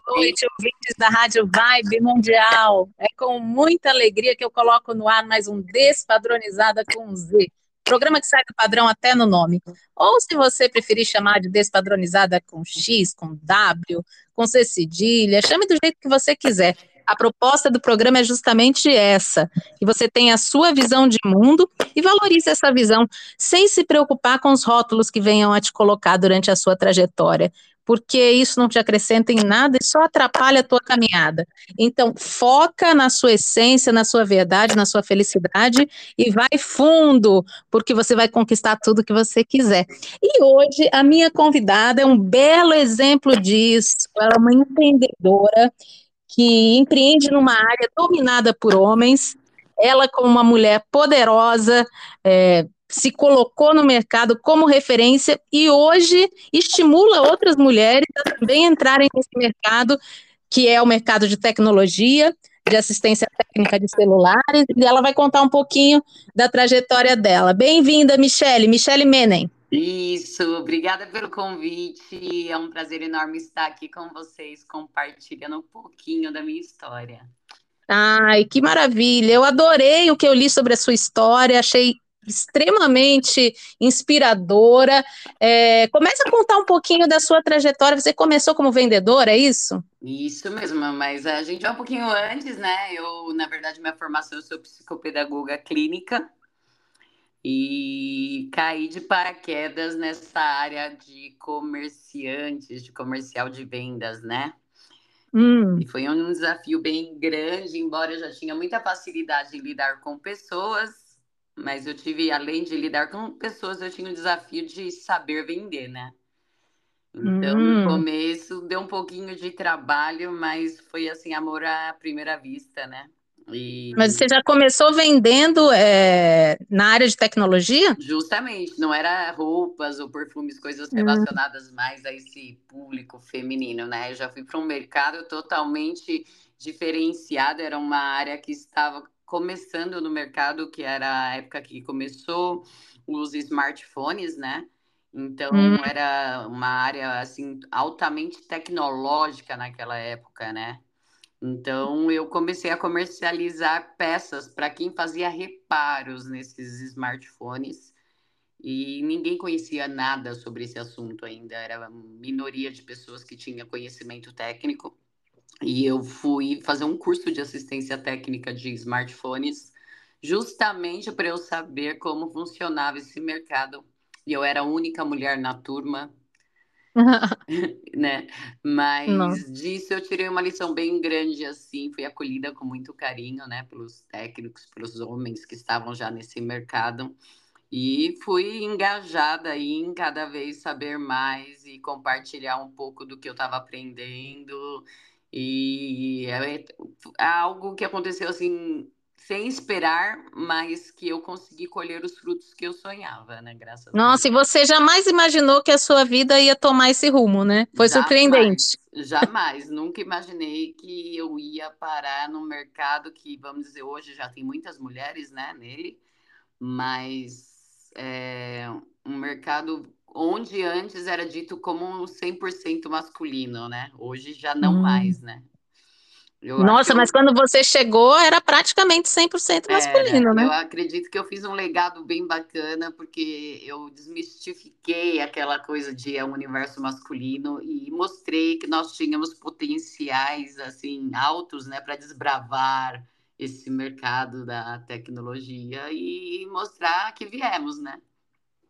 Boa noite, ouvintes da Rádio Vibe Mundial. É com muita alegria que eu coloco no ar mais um Despadronizada com Z. Programa que sai do padrão até no nome. Ou se você preferir chamar de Despadronizada com X, com W, com C cedilha, chame do jeito que você quiser. A proposta do programa é justamente essa: que você tenha a sua visão de mundo e valorize essa visão, sem se preocupar com os rótulos que venham a te colocar durante a sua trajetória porque isso não te acrescenta em nada e só atrapalha a tua caminhada. Então, foca na sua essência, na sua verdade, na sua felicidade e vai fundo, porque você vai conquistar tudo que você quiser. E hoje a minha convidada é um belo exemplo disso. Ela é uma empreendedora que empreende numa área dominada por homens. Ela, como uma mulher poderosa, é, se colocou no mercado como referência e hoje estimula outras mulheres a também entrarem nesse mercado, que é o mercado de tecnologia, de assistência técnica de celulares, e ela vai contar um pouquinho da trajetória dela. Bem-vinda, Michele, Michele Menem. Isso, obrigada pelo convite. É um prazer enorme estar aqui com vocês, compartilhando um pouquinho da minha história. Ai, que maravilha! Eu adorei o que eu li sobre a sua história, achei extremamente inspiradora. É, comece a contar um pouquinho da sua trajetória. Você começou como vendedora, é isso? Isso mesmo, mas a gente vai um pouquinho antes, né? Eu, na verdade, minha formação eu sou psicopedagoga clínica e caí de paraquedas nessa área de comerciantes, de comercial de vendas, né? Hum. E foi um desafio bem grande, embora eu já tinha muita facilidade em lidar com pessoas, mas eu tive, além de lidar com pessoas, eu tinha o desafio de saber vender, né? Então, hum. no começo deu um pouquinho de trabalho, mas foi assim, amor à primeira vista, né? E... Mas você já começou vendendo é, na área de tecnologia? Justamente, não era roupas ou perfumes, coisas hum. relacionadas hum. mais a esse público feminino, né? Eu já fui para um mercado totalmente diferenciado, era uma área que estava começando no mercado, que era a época que começou os smartphones, né? Então hum. era uma área assim altamente tecnológica naquela época, né? Então eu comecei a comercializar peças para quem fazia reparos nesses smartphones e ninguém conhecia nada sobre esse assunto ainda, era minoria de pessoas que tinha conhecimento técnico. E eu fui fazer um curso de assistência técnica de smartphones, justamente para eu saber como funcionava esse mercado. E eu era a única mulher na turma, né? Mas Nossa. disso eu tirei uma lição bem grande, assim, fui acolhida com muito carinho, né, pelos técnicos, pelos homens que estavam já nesse mercado. E fui engajada em cada vez saber mais e compartilhar um pouco do que eu estava aprendendo e é, algo que aconteceu assim, sem esperar, mas que eu consegui colher os frutos que eu sonhava, né? Graças Nossa, a Deus. e você jamais imaginou que a sua vida ia tomar esse rumo, né? Foi jamais, surpreendente. Jamais, nunca imaginei que eu ia parar num mercado que, vamos dizer, hoje já tem muitas mulheres, né, nele, mas é um mercado onde antes era dito como 100% masculino, né? Hoje já não hum. mais, né? Eu Nossa, mas eu... quando você chegou era praticamente 100% masculino, era, né? Eu acredito que eu fiz um legado bem bacana, porque eu desmistifiquei aquela coisa de é um universo masculino e mostrei que nós tínhamos potenciais assim altos, né, para desbravar esse mercado da tecnologia e mostrar que viemos, né?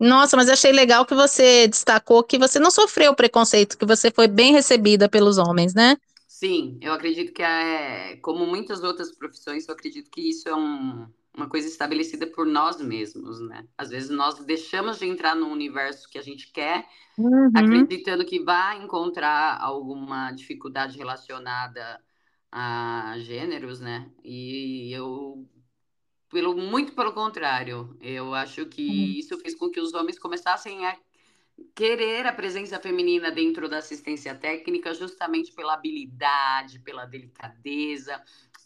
Nossa, mas achei legal que você destacou que você não sofreu preconceito, que você foi bem recebida pelos homens, né? Sim, eu acredito que é, como muitas outras profissões, eu acredito que isso é um, uma coisa estabelecida por nós mesmos, né? Às vezes nós deixamos de entrar no universo que a gente quer, uhum. acreditando que vai encontrar alguma dificuldade relacionada a gêneros, né? E eu, pelo, muito pelo contrário, eu acho que uhum. isso fez com que os homens começassem a querer a presença feminina dentro da assistência técnica justamente pela habilidade, pela delicadeza,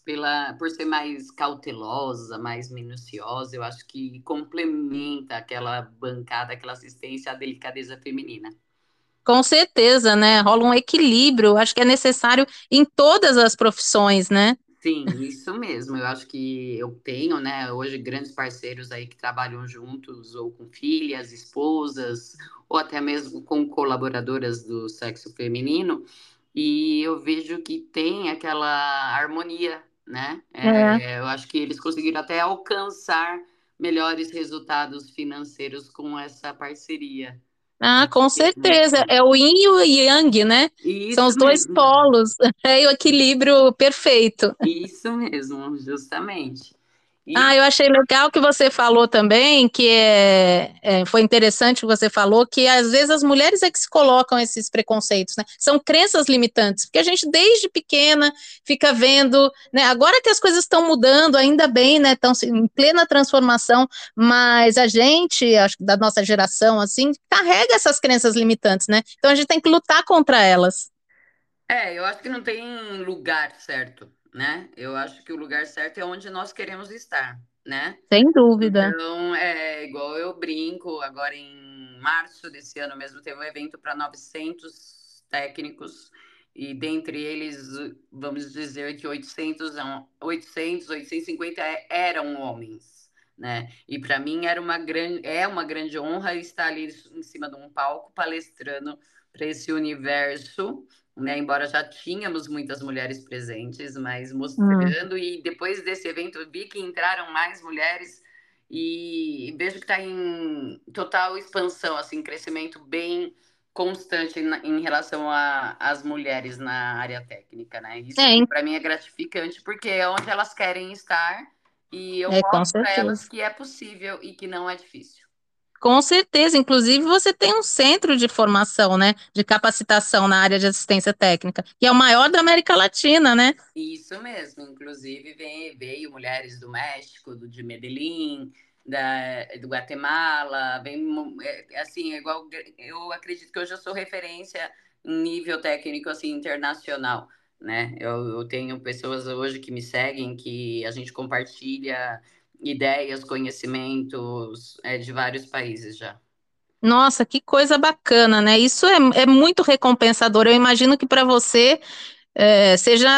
pela por ser mais cautelosa, mais minuciosa, eu acho que complementa aquela bancada, aquela assistência à delicadeza feminina. Com certeza, né? Rola um equilíbrio, acho que é necessário em todas as profissões, né? Sim, isso mesmo. Eu acho que eu tenho, né, hoje grandes parceiros aí que trabalham juntos, ou com filhas, esposas, ou até mesmo com colaboradoras do sexo feminino, e eu vejo que tem aquela harmonia, né? É. É, eu acho que eles conseguiram até alcançar melhores resultados financeiros com essa parceria. Ah, com certeza. É o yin e o yang, né? Isso São os dois mesmo. polos. É o equilíbrio perfeito. Isso mesmo, justamente. Ah, eu achei legal que você falou também, que é, é, foi interessante que você falou, que às vezes as mulheres é que se colocam esses preconceitos, né? São crenças limitantes, porque a gente desde pequena fica vendo, né? Agora que as coisas estão mudando, ainda bem, né? Estão em plena transformação, mas a gente, acho que da nossa geração, assim, carrega essas crenças limitantes, né? Então a gente tem que lutar contra elas. É, eu acho que não tem lugar certo né? Eu acho que o lugar certo é onde nós queremos estar, né? Sem dúvida. Então, é igual eu brinco, agora em março desse ano mesmo teve um evento para 900 técnicos e dentre eles, vamos dizer que 800, 800 850 eram homens, né? E para mim era uma grande, é uma grande honra estar ali em cima de um palco palestrando para esse universo né? Embora já tínhamos muitas mulheres presentes, mas mostrando, hum. e depois desse evento eu vi que entraram mais mulheres e vejo que está em total expansão, assim, crescimento bem constante em, em relação às mulheres na área técnica, né? Isso para mim é gratificante porque é onde elas querem estar e eu é, mostro para elas que é possível e que não é difícil. Com certeza, inclusive você tem um centro de formação, né, de capacitação na área de assistência técnica, que é o maior da América Latina, né? Isso mesmo, inclusive veio, veio mulheres do México, do, de Medellín, da, do Guatemala, vem, é, assim, é igual, eu acredito que hoje eu sou referência em nível técnico, assim, internacional, né? Eu, eu tenho pessoas hoje que me seguem, que a gente compartilha ideias, conhecimentos é, de vários países já. Nossa, que coisa bacana, né? Isso é, é muito recompensador. Eu imagino que para você é, seja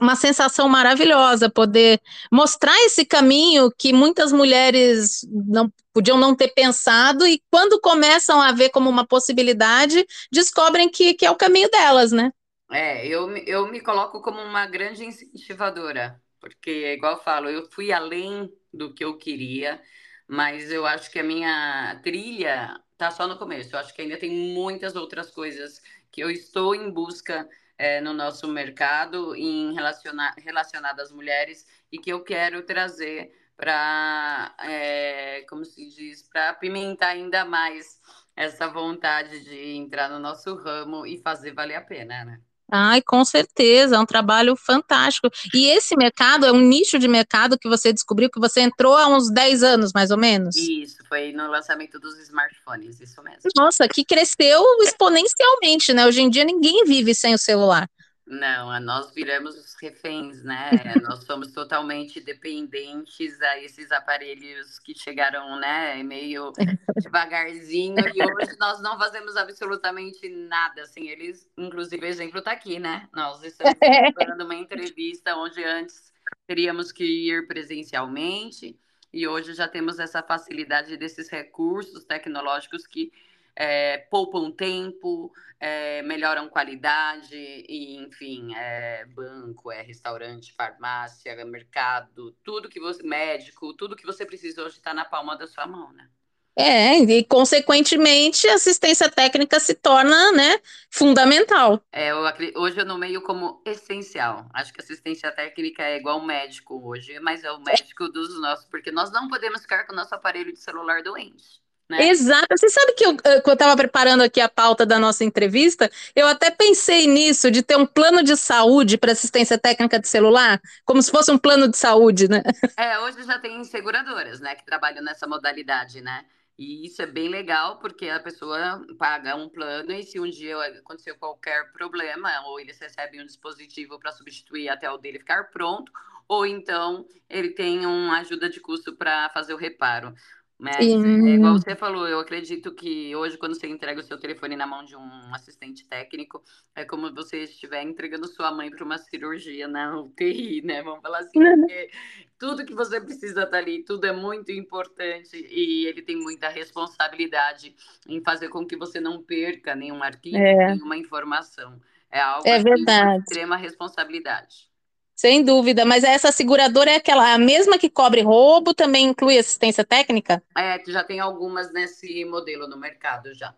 uma sensação maravilhosa poder mostrar esse caminho que muitas mulheres não podiam não ter pensado e quando começam a ver como uma possibilidade, descobrem que, que é o caminho delas, né? É, eu, eu me coloco como uma grande incentivadora, porque, igual eu falo, eu fui além do que eu queria, mas eu acho que a minha trilha tá só no começo. Eu acho que ainda tem muitas outras coisas que eu estou em busca é, no nosso mercado em relacionar, relacionado às mulheres e que eu quero trazer para, é, como se diz, para apimentar ainda mais essa vontade de entrar no nosso ramo e fazer valer a pena, né? Ai, com certeza, é um trabalho fantástico. E esse mercado é um nicho de mercado que você descobriu, que você entrou há uns 10 anos, mais ou menos? Isso, foi no lançamento dos smartphones, isso mesmo. Nossa, que cresceu exponencialmente, né? Hoje em dia ninguém vive sem o celular. Não, nós viramos os reféns, né? nós somos totalmente dependentes a esses aparelhos que chegaram, né, meio devagarzinho, e hoje nós não fazemos absolutamente nada sem assim, eles. Inclusive, o exemplo está aqui, né? Nós estamos preparando uma entrevista onde antes teríamos que ir presencialmente, e hoje já temos essa facilidade desses recursos tecnológicos que é, poupam tempo, é, melhoram qualidade, e, enfim, é banco, é restaurante, farmácia, é mercado, tudo que você, médico, tudo que você precisa hoje está na palma da sua mão, né? É, e consequentemente a assistência técnica se torna, né, fundamental. É, eu, hoje eu nomeio como essencial. Acho que assistência técnica é igual médico hoje, mas é o médico dos nossos, porque nós não podemos ficar com o nosso aparelho de celular doente. Né? Exato. Você sabe que eu, eu estava preparando aqui a pauta da nossa entrevista, eu até pensei nisso, de ter um plano de saúde para assistência técnica de celular, como se fosse um plano de saúde, né? É, hoje já tem seguradoras, né, que trabalham nessa modalidade, né? E isso é bem legal, porque a pessoa paga um plano e se um dia acontecer qualquer problema, ou eles recebem um dispositivo para substituir até o dele ficar pronto, ou então ele tem uma ajuda de custo para fazer o reparo. Mas, é, igual você falou, eu acredito que hoje, quando você entrega o seu telefone na mão de um assistente técnico, é como você estiver entregando sua mãe para uma cirurgia na UTI, né? Vamos falar assim, porque tudo que você precisa estar tá ali, tudo é muito importante e ele tem muita responsabilidade em fazer com que você não perca nenhum arquivo, é. nenhuma informação. É algo é assim, de extrema responsabilidade. Sem dúvida, mas essa seguradora é aquela, a mesma que cobre roubo, também inclui assistência técnica? É, já tem algumas nesse modelo no mercado já.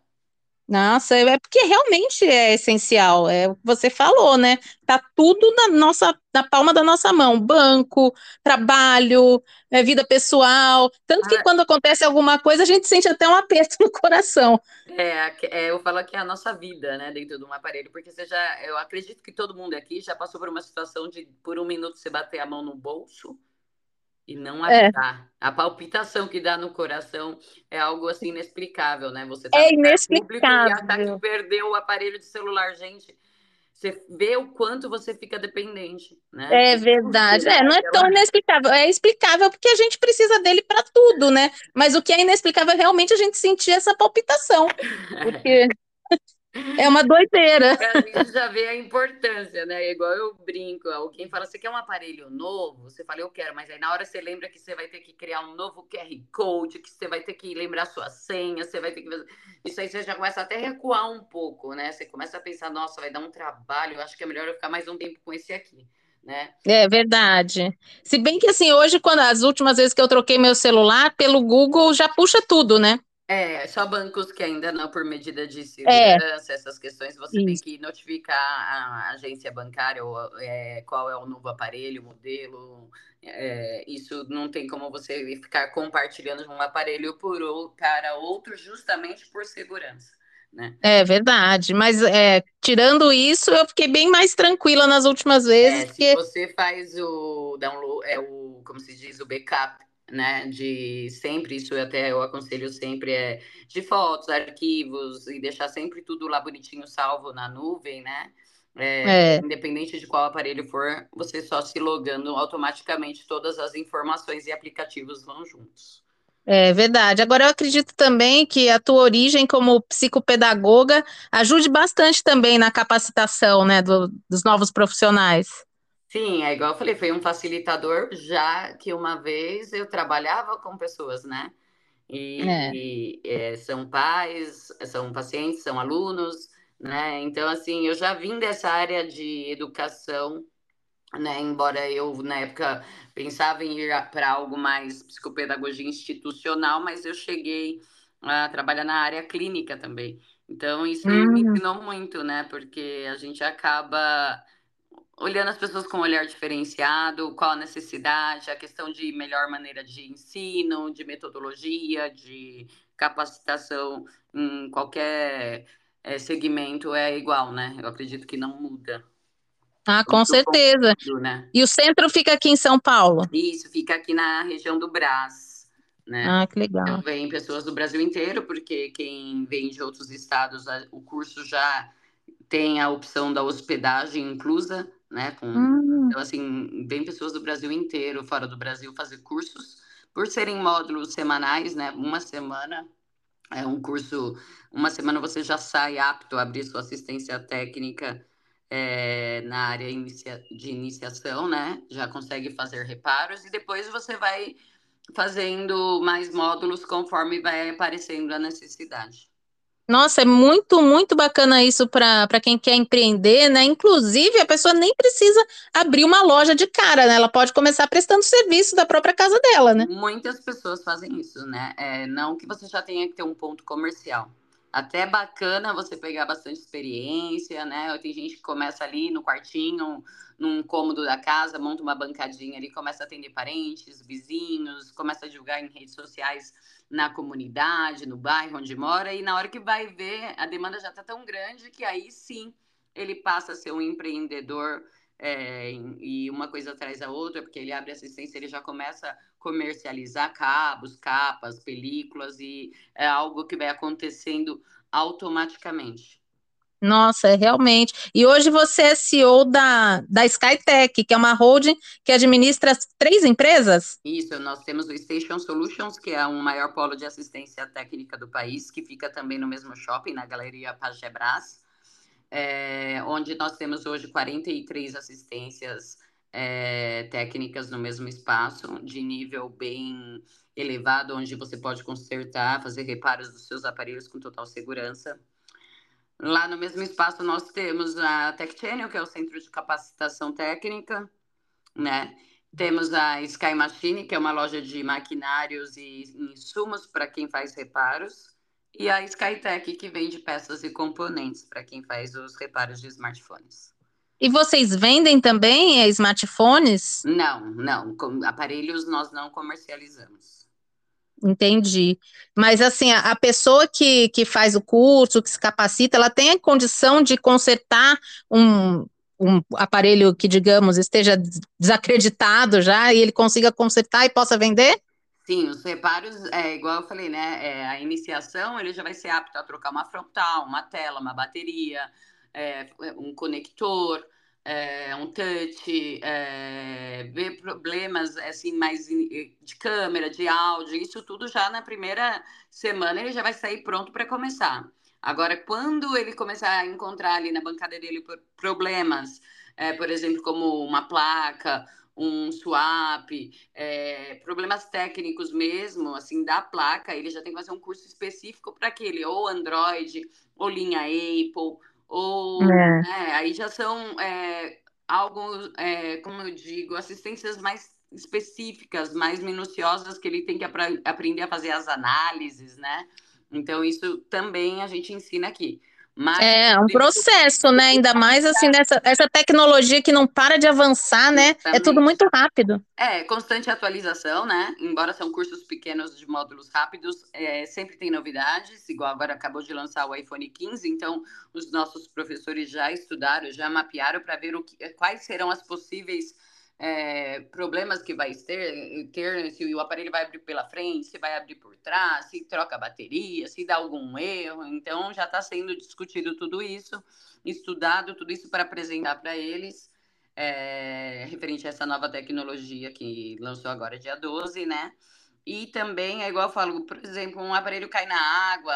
Nossa, é porque realmente é essencial, é o que você falou, né? Tá tudo na nossa, na palma da nossa mão, banco, trabalho, é, vida pessoal, tanto que ah. quando acontece alguma coisa a gente sente até um aperto no coração. É, é, eu falo que é a nossa vida, né, dentro de um aparelho, porque você já, eu acredito que todo mundo aqui já passou por uma situação de por um minuto você bater a mão no bolso e não achar. É. A palpitação que dá no coração é algo assim inexplicável, né? Você tá é inexplicável. e achar que perdeu o aparelho de celular, gente. Você vê o quanto você fica dependente, né? É verdade. É, não é tão inexplicável. É explicável porque a gente precisa dele para tudo, né? Mas o que é inexplicável é realmente a gente sentir essa palpitação. Porque é uma doideira. A gente já vê a importância, né? Igual eu brinco, alguém fala, você quer um aparelho novo? Você fala, eu quero, mas aí na hora você lembra que você vai ter que criar um novo QR Code, que você vai ter que lembrar sua senha, você vai ter que. Isso aí você já começa até a recuar um pouco, né? Você começa a pensar, nossa, vai dar um trabalho, eu acho que é melhor eu ficar mais um tempo com esse aqui. Né? É verdade. Se bem que assim, hoje, quando as últimas vezes que eu troquei meu celular, pelo Google já puxa tudo, né? É, só bancos que ainda não, por medida de é. segurança, é. essas questões, você Isso. tem que notificar a agência bancária ou, é, qual é o novo aparelho, modelo. É, isso não tem como você ficar compartilhando um aparelho por, para outro justamente por segurança. Né? É verdade, mas é, tirando isso, eu fiquei bem mais tranquila nas últimas vezes. É, se que... você faz o download, é o, como se diz, o backup né? De sempre, isso até eu aconselho sempre, é de fotos, arquivos, e deixar sempre tudo lá bonitinho salvo na nuvem, né? É, é. Independente de qual aparelho for, você só se logando automaticamente, todas as informações e aplicativos vão juntos. É verdade. Agora, eu acredito também que a tua origem como psicopedagoga ajude bastante também na capacitação né, do, dos novos profissionais. Sim, é igual eu falei, foi um facilitador, já que uma vez eu trabalhava com pessoas, né? E, é. é, são pais, são pacientes, são alunos, né? Então, assim, eu já vim dessa área de educação, né? Embora eu, na época, pensava em ir para algo mais psicopedagogia institucional, mas eu cheguei a trabalhar na área clínica também. Então, isso hum. me ensinou muito, né? Porque a gente acaba olhando as pessoas com um olhar diferenciado, qual a necessidade, a questão de melhor maneira de ensino, de metodologia, de capacitação em qualquer é, segmento é igual, né? Eu acredito que não muda. Ah, com Muito certeza. né? E o centro fica aqui em São Paulo? Isso, fica aqui na região do Brás. Né? Ah, que legal. Então, vem pessoas do Brasil inteiro, porque quem vem de outros estados, o curso já tem a opção da hospedagem inclusa, né? Com, hum. Então, assim, vem pessoas do Brasil inteiro, fora do Brasil, fazer cursos. Por serem módulos semanais, né? Uma semana é um curso, uma semana você já sai apto a abrir sua assistência técnica é, na área inicia, de iniciação, né? Já consegue fazer reparos e depois você vai fazendo mais módulos conforme vai aparecendo a necessidade. Nossa, é muito, muito bacana isso para quem quer empreender, né? Inclusive, a pessoa nem precisa abrir uma loja de cara, né? Ela pode começar prestando serviço da própria casa dela, né? Muitas pessoas fazem isso, né? É, não que você já tenha que ter um ponto comercial. até bacana você pegar bastante experiência, né? Tem gente que começa ali no quartinho, num cômodo da casa, monta uma bancadinha ali, começa a atender parentes, vizinhos, começa a divulgar em redes sociais na comunidade, no bairro onde mora, e na hora que vai ver, a demanda já está tão grande que aí sim ele passa a ser um empreendedor é, e uma coisa atrás da outra, porque ele abre assistência, ele já começa a comercializar cabos, capas, películas, e é algo que vai acontecendo automaticamente. Nossa, é realmente. E hoje você é CEO da, da Skytech, que é uma holding que administra três empresas? Isso, nós temos o Station Solutions, que é o maior polo de assistência técnica do país, que fica também no mesmo shopping, na Galeria Pagebras é, onde nós temos hoje 43 assistências é, técnicas no mesmo espaço, de nível bem elevado, onde você pode consertar, fazer reparos dos seus aparelhos com total segurança. Lá no mesmo espaço nós temos a Tech Channel, que é o centro de capacitação técnica, né? Temos a Sky Machine, que é uma loja de maquinários e insumos para quem faz reparos e a Skytech, que vende peças e componentes para quem faz os reparos de smartphones. E vocês vendem também é, smartphones? Não, não. Com aparelhos nós não comercializamos. Entendi. Mas assim, a, a, pessoa que, que faz o curso, que se capacita, ela tem a condição de consertar um, um aparelho que, digamos, esteja desacreditado já e ele consiga consertar e possa vender? Sim, os reparos, é igual eu falei, né? É, a iniciação ele já vai ser apto a trocar uma frontal, uma tela, uma bateria, é, um conector, é, um touch, é, ver problemas assim mais de câmera, de áudio, isso tudo já na primeira semana ele já vai sair pronto para começar. Agora, quando ele começar a encontrar ali na bancada dele problemas, é, por exemplo, como uma placa um swap, é, problemas técnicos mesmo, assim, da placa, ele já tem que fazer um curso específico para aquele, ou Android, ou linha Apple, ou é. né, aí já são é, algo, é, como eu digo, assistências mais específicas, mais minuciosas, que ele tem que aprender a fazer as análises, né? Então, isso também a gente ensina aqui. Mas é um processo, né? Ainda mais assim nessa essa tecnologia que não para de avançar, né? Exatamente. É tudo muito rápido. É, constante atualização, né? Embora são cursos pequenos de módulos rápidos, é, sempre tem novidades. Igual agora acabou de lançar o iPhone 15, então os nossos professores já estudaram, já mapearam para ver o que, quais serão as possíveis é, problemas que vai ter, ter, se o aparelho vai abrir pela frente, se vai abrir por trás, se troca a bateria, se dá algum erro. Então, já está sendo discutido tudo isso, estudado tudo isso para apresentar para eles, é, referente a essa nova tecnologia que lançou agora dia 12, né? E também, é igual eu falo, por exemplo, um aparelho cai na água.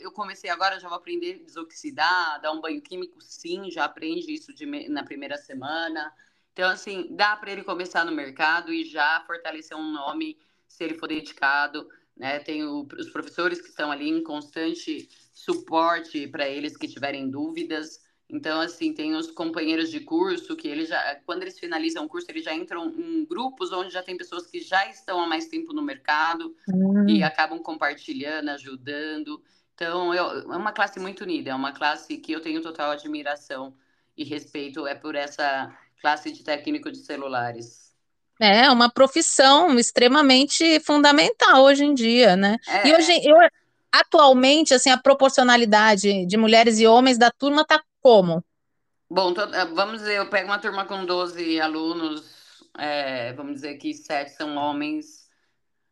Eu comecei agora, já vou aprender a desoxidar, dar um banho químico, sim, já aprende isso de, na primeira semana. Então, assim, dá para ele começar no mercado e já fortalecer um nome se ele for dedicado. Né? Tem o, os professores que estão ali em constante suporte para eles que tiverem dúvidas. Então, assim, tem os companheiros de curso que eles já, quando eles finalizam o curso, eles já entram em grupos onde já tem pessoas que já estão há mais tempo no mercado uhum. e acabam compartilhando, ajudando. Então, eu, é uma classe muito unida, é uma classe que eu tenho total admiração e respeito é por essa classe de técnico de celulares. É uma profissão extremamente fundamental hoje em dia, né? É. E hoje, eu, atualmente, assim, a proporcionalidade de mulheres e homens da turma tá como? Bom, eh, vamos dizer, eu pego uma turma com 12 alunos, é, vamos dizer que sete são homens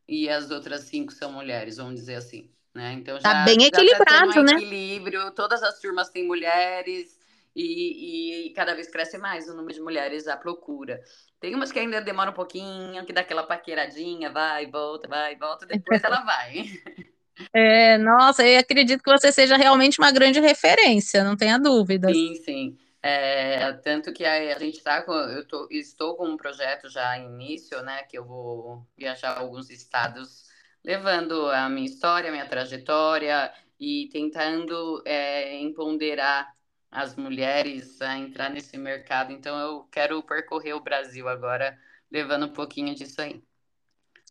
e as outras cinco são mulheres, vamos dizer assim. Né? Então tá já, tá bem equilibrado, tá um né? equilíbrio, todas as turmas têm mulheres, e, e, cada vez cresce mais o número de mulheres à procura. Tem umas que ainda demoram um pouquinho, que dá aquela paqueradinha, vai, volta, vai, volta, depois ela vai. É, nossa, eu acredito que você seja realmente uma grande referência, não tenha dúvida. Sim, sim. É, tanto que a, gente está com, eu tô, estou com um projeto já em início, né, que eu vou viajar alguns estados, levando a minha história, a minha trajetória e tentando é, empoderar as mulheres a entrar nesse mercado. Então, eu quero percorrer o Brasil agora, levando um pouquinho disso aí.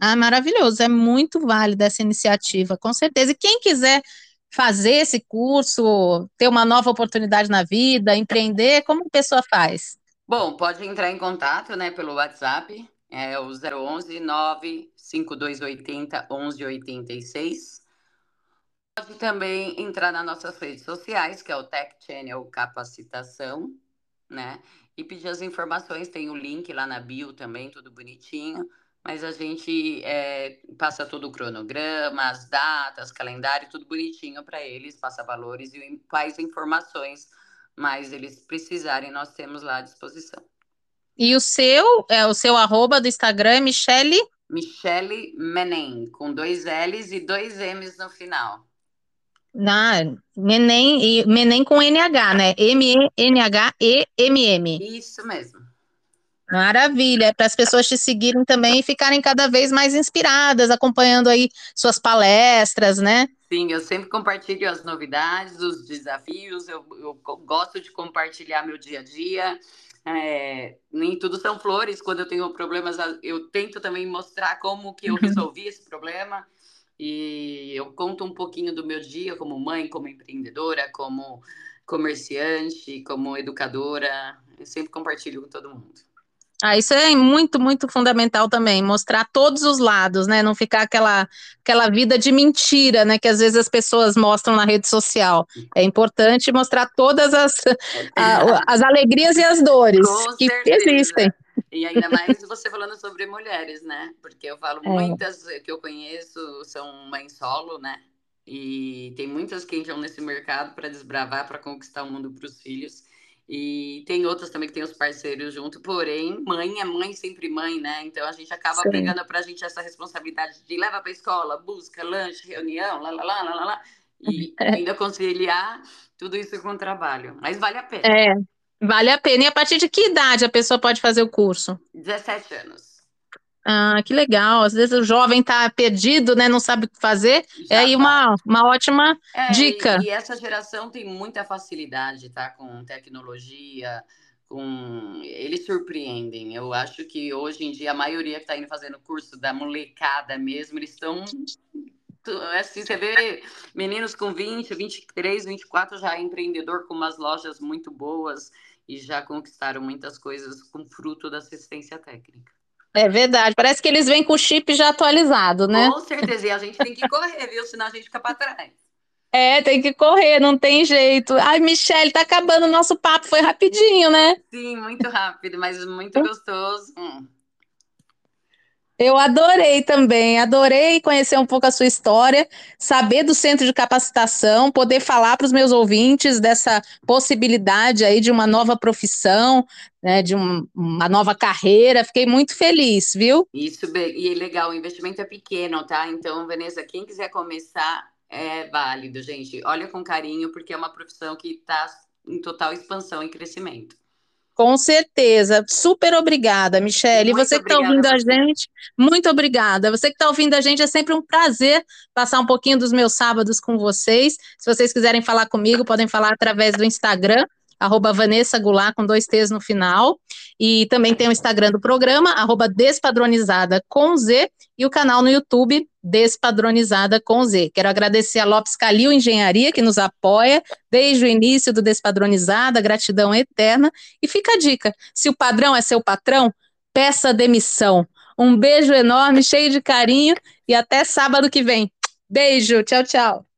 Ah, maravilhoso, é muito válida essa iniciativa, com certeza. E quem quiser fazer esse curso, ter uma nova oportunidade na vida, empreender, como a pessoa faz? Bom, pode entrar em contato, né, pelo WhatsApp, é o 011 95280 1186. Pode também entrar nas nossas redes sociais, que é o Tech Channel Capacitação, né? E pedir as informações, tem o link lá na bio também, tudo bonitinho. Mas a gente é, passa todo o cronograma, as datas, calendário, tudo bonitinho para eles, passa valores e quais informações mais eles precisarem, nós temos lá à disposição. E o seu, é o seu arroba do Instagram é Michele? Michele Menem, com dois L's e dois M's no final. Na Menem, e Menem com NH, né? M-E-N-H-E-M-M. Isso mesmo. Maravilha, para as pessoas te seguirem também e ficarem cada vez mais inspiradas, acompanhando aí suas palestras, né? Sim, eu sempre compartilho as novidades, os desafios, eu, eu gosto de compartilhar meu dia a dia. É, nem tudo são flores, quando eu tenho problemas, eu tento também mostrar como que eu resolvi esse problema. E eu conto um pouquinho do meu dia como mãe, como empreendedora, como comerciante, como educadora. Eu sempre compartilho com todo mundo. Ah, isso é muito, muito fundamental também, mostrar todos os lados, né? Não ficar aquela, aquela vida de mentira, né? Que às vezes as pessoas mostram na rede social. É importante mostrar todas as, a, as alegrias e as dores Com que certeza. existem. E ainda mais você falando sobre mulheres, né? Porque eu falo, é. muitas que eu conheço são mães solo, né? E tem muitas que entram nesse mercado para desbravar, para conquistar o mundo para os filhos. E tem outras também que tem os parceiros junto, porém, mãe é mãe, sempre mãe, né? Então a gente acaba Sim. pegando pra gente essa responsabilidade de levar pra escola, busca, lanche, reunião, lá, lá, lá, lá, lá, lá e é. ainda conciliar tudo isso com o trabalho. Mas vale a pena. É, vale a pena. E a partir de que idade a pessoa pode fazer o curso? 17 anos. Ah, que legal. Às vezes o jovem está perdido, né? Não sabe o que fazer. Já é aí uma, uma ótima é, dica. E, e, essa geração tem muita facilidade, tá? Com tecnologia, com. Eles surpreendem. Eu acho que hoje em dia a maioria que está indo fazendo curso da molecada mesmo, eles estão. Assim, você vê meninos com 20, 23, 24 já é empreendedor com umas lojas muito boas e já conquistaram muitas coisas com fruto da assistência técnica. É verdade. Parece que eles vêm com o chip já atualizado, né? Com certeza. E a gente tem que correr, viu? Senão a gente fica para trás. É, tem que correr, não tem jeito. Ai, Michelle, tá acabando o nosso papo, foi rapidinho, né? Sim, muito rápido, mas muito gostoso. Hum. Eu adorei também, adorei conhecer um pouco a sua história, saber do centro de capacitação, poder falar para os meus ouvintes dessa possibilidade aí de uma nova profissão, né, de um, uma nova carreira. Fiquei muito feliz, viu? Isso, e é legal, o investimento é pequeno, tá? Então, Vanessa, quem quiser começar, é válido, gente. Olha com carinho, porque é uma profissão que está em total expansão e crescimento. Com certeza. Super obrigada, Michelle. E você que está ouvindo a gente, muito obrigada. Você que está ouvindo a gente, é sempre um prazer passar um pouquinho dos meus sábados com vocês. Se vocês quiserem falar comigo, podem falar através do Instagram, arroba Vanessa Goulart, com dois T's no final. E também tem o Instagram do programa, arroba Despadronizada com Z, e o canal no YouTube, Despadronizada com Z. Quero agradecer a Lopes Calil Engenharia, que nos apoia desde o início do Despadronizada, gratidão eterna. E fica a dica: se o padrão é seu patrão, peça demissão. Um beijo enorme, cheio de carinho, e até sábado que vem. Beijo, tchau, tchau.